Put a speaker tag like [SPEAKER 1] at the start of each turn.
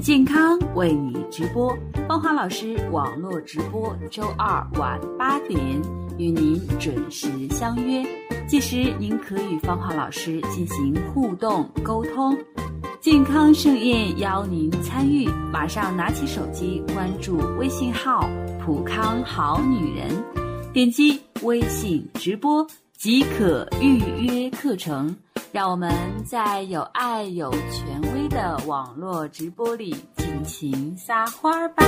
[SPEAKER 1] 健康，为你直播。芳华老师网络直播，周二晚八点与您准时相约。届时您可与芳华老师进行互动沟通。健康盛宴邀您参与，马上拿起手机关注微信号“普康好女人”，点击微信直播即可预约课程。让我们在有爱、有权威的网络直播里尽情撒花吧。